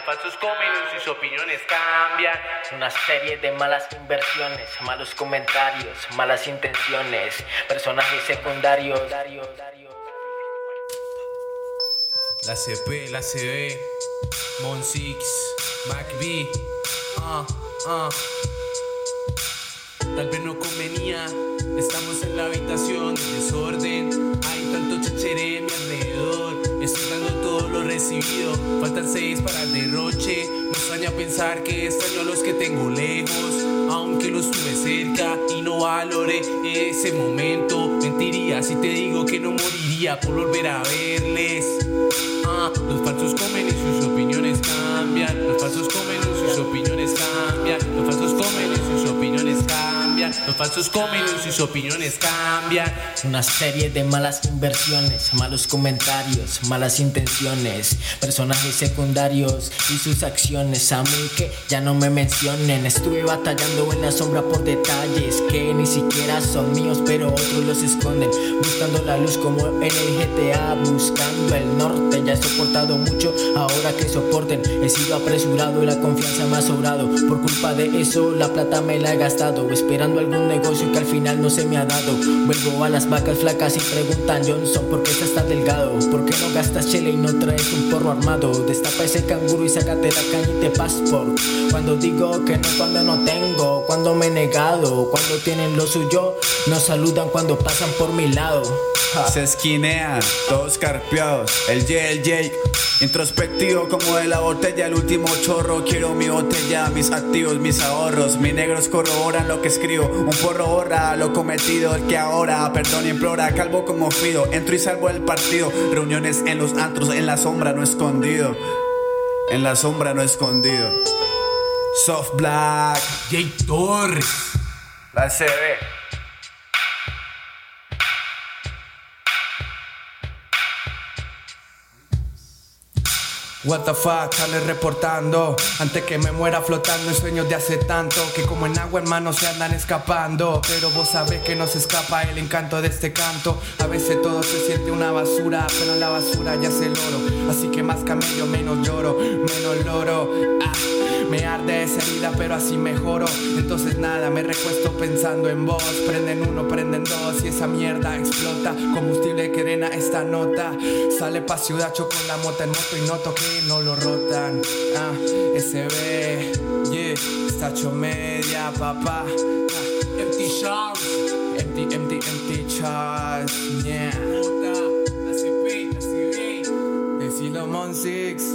Los falsos comen y sus opiniones cambian. Una serie de malas inversiones, malos comentarios, malas intenciones, personajes secundarios. La CP, la CB, Mon Six, Mac B, ah, ah. Tal vez no convenía, estamos en la habitación Faltan seis para el derroche. Me extraña pensar que extraño a los que tengo lejos, aunque los tuve cerca y no valoré ese momento. Mentiría si te digo que no moriría por volver a verles. Ah, los falsos comen y sus opiniones cambian. Los falsos comen y sus opiniones Los falsos comen y sus opiniones cambian. Una serie de malas inversiones, malos comentarios, malas intenciones, personajes secundarios y sus acciones. A mí que ya no me mencionen. Estuve batallando en la sombra por detalles que ni siquiera son míos, pero otros los esconden. Buscando la luz como en el GTA, buscando el norte. Ya he soportado mucho, ahora que soporten. He sido apresurado y la confianza me ha sobrado. Por culpa de eso, la plata me la he gastado. Esperando algún negocio que al final no se me ha dado. Vuelvo a las vacas flacas y preguntan, Johnson, ¿por qué estás tan delgado? ¿Por qué no gastas chile y no traes un porro armado? Destapa ese canguro y sácate la caña y te passport. Cuando digo que no, cuando no tengo, cuando me he negado, cuando tienen lo suyo, nos saludan cuando pasan por mi lado. Se esquinean, todos carpeados. El J, el Jake, introspectivo como de la botella, el último chorro. Quiero mi botella, mis activos, mis ahorros. Mis negros corroboran lo que escribo. Un porro borra lo cometido, el que ahora, perdón, implora. Calvo como Fido, entro y salvo el partido. Reuniones en los antros, en la sombra, no escondido. En la sombra, no escondido. Soft Black, Jake Torres. la CB. What the sale reportando. Antes que me muera flotando en sueños de hace tanto Que como en agua hermano se andan escapando. Pero vos sabés que no se escapa el encanto de este canto. A veces todo se siente una basura Pero en la basura ya se loro Así que más camello, menos lloro, menos loro. Ah, Me arde esa herida pero así mejoro Entonces nada, me recuesto pensando en vos Prenden uno, prenden dos y esa mierda explota Combustible que drena esta nota Sale pa' ciudad, choco la mota en moto y noto que no lo rotan. Ah, SB, yeah, está hecho media, papá. Ah, empty Charles, empty, empty, empty Charles, yeah. Decilo Mon Six.